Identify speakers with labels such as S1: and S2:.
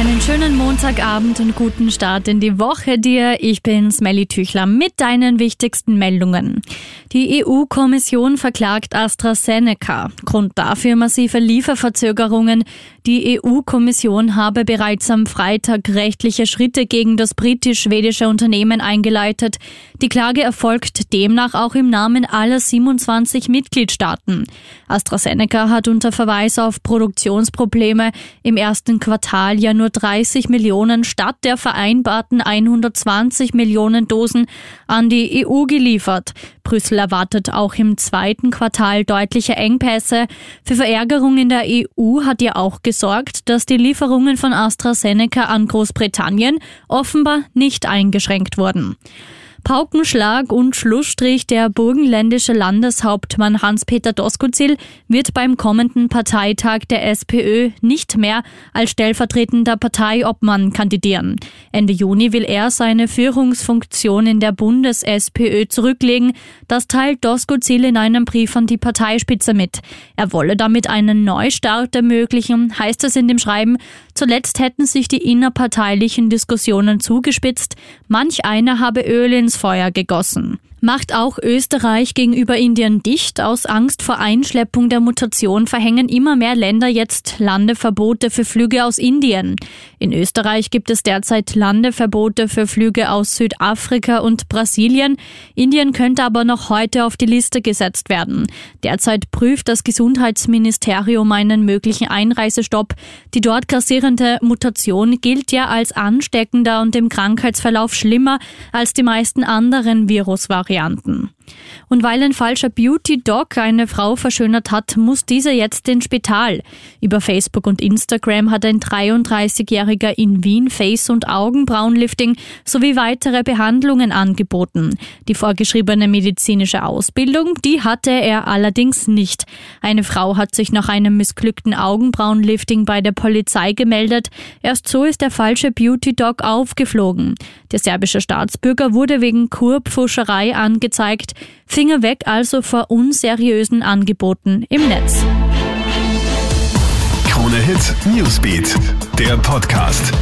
S1: Einen schönen Montagabend und guten Start in die Woche dir. Ich bin Smelly Tüchler mit deinen wichtigsten Meldungen. Die EU-Kommission verklagt AstraZeneca. Grund dafür massive Lieferverzögerungen. Die EU-Kommission habe bereits am Freitag rechtliche Schritte gegen das britisch-schwedische Unternehmen eingeleitet. Die Klage erfolgt demnach auch im Namen aller 27 Mitgliedstaaten. AstraZeneca hat unter Verweis auf Produktionsprobleme im ersten Quartal ja nur 30 Millionen statt der vereinbarten 120 Millionen Dosen an die EU geliefert. Brüssel erwartet auch im zweiten Quartal deutliche Engpässe. Für Verärgerung in der EU hat ja auch gesorgt, dass die Lieferungen von AstraZeneca an Großbritannien offenbar nicht eingeschränkt wurden. Paukenschlag und Schlussstrich der burgenländische Landeshauptmann Hans-Peter Doskozil wird beim kommenden Parteitag der SPÖ nicht mehr als stellvertretender Parteiobmann kandidieren. Ende Juni will er seine Führungsfunktion in der Bundes-SPÖ zurücklegen. Das teilt Doskozil in einem Brief an die Parteispitze mit. Er wolle damit einen Neustart ermöglichen, heißt es in dem Schreiben. Zuletzt hätten sich die innerparteilichen Diskussionen zugespitzt. Manch einer habe Öl ins Feuer gegossen macht auch Österreich gegenüber Indien dicht. Aus Angst vor Einschleppung der Mutation verhängen immer mehr Länder jetzt Landeverbote für Flüge aus Indien. In Österreich gibt es derzeit Landeverbote für Flüge aus Südafrika und Brasilien. Indien könnte aber noch heute auf die Liste gesetzt werden. Derzeit prüft das Gesundheitsministerium einen möglichen Einreisestopp. Die dort kassierende Mutation gilt ja als ansteckender und im Krankheitsverlauf schlimmer als die meisten anderen Virusvarianten. Varianten. Und weil ein falscher Beauty-Doc eine Frau verschönert hat, muss diese jetzt ins Spital. Über Facebook und Instagram hat ein 33-Jähriger in Wien Face- und Augenbrauenlifting sowie weitere Behandlungen angeboten. Die vorgeschriebene medizinische Ausbildung, die hatte er allerdings nicht. Eine Frau hat sich nach einem missglückten Augenbrauenlifting bei der Polizei gemeldet. Erst so ist der falsche Beauty-Doc aufgeflogen. Der serbische Staatsbürger wurde wegen Kurpfuscherei angezeigt. Finger weg also vor unseriösen Angeboten im Netz.
S2: Krone Hit Newsbeat, der Podcast.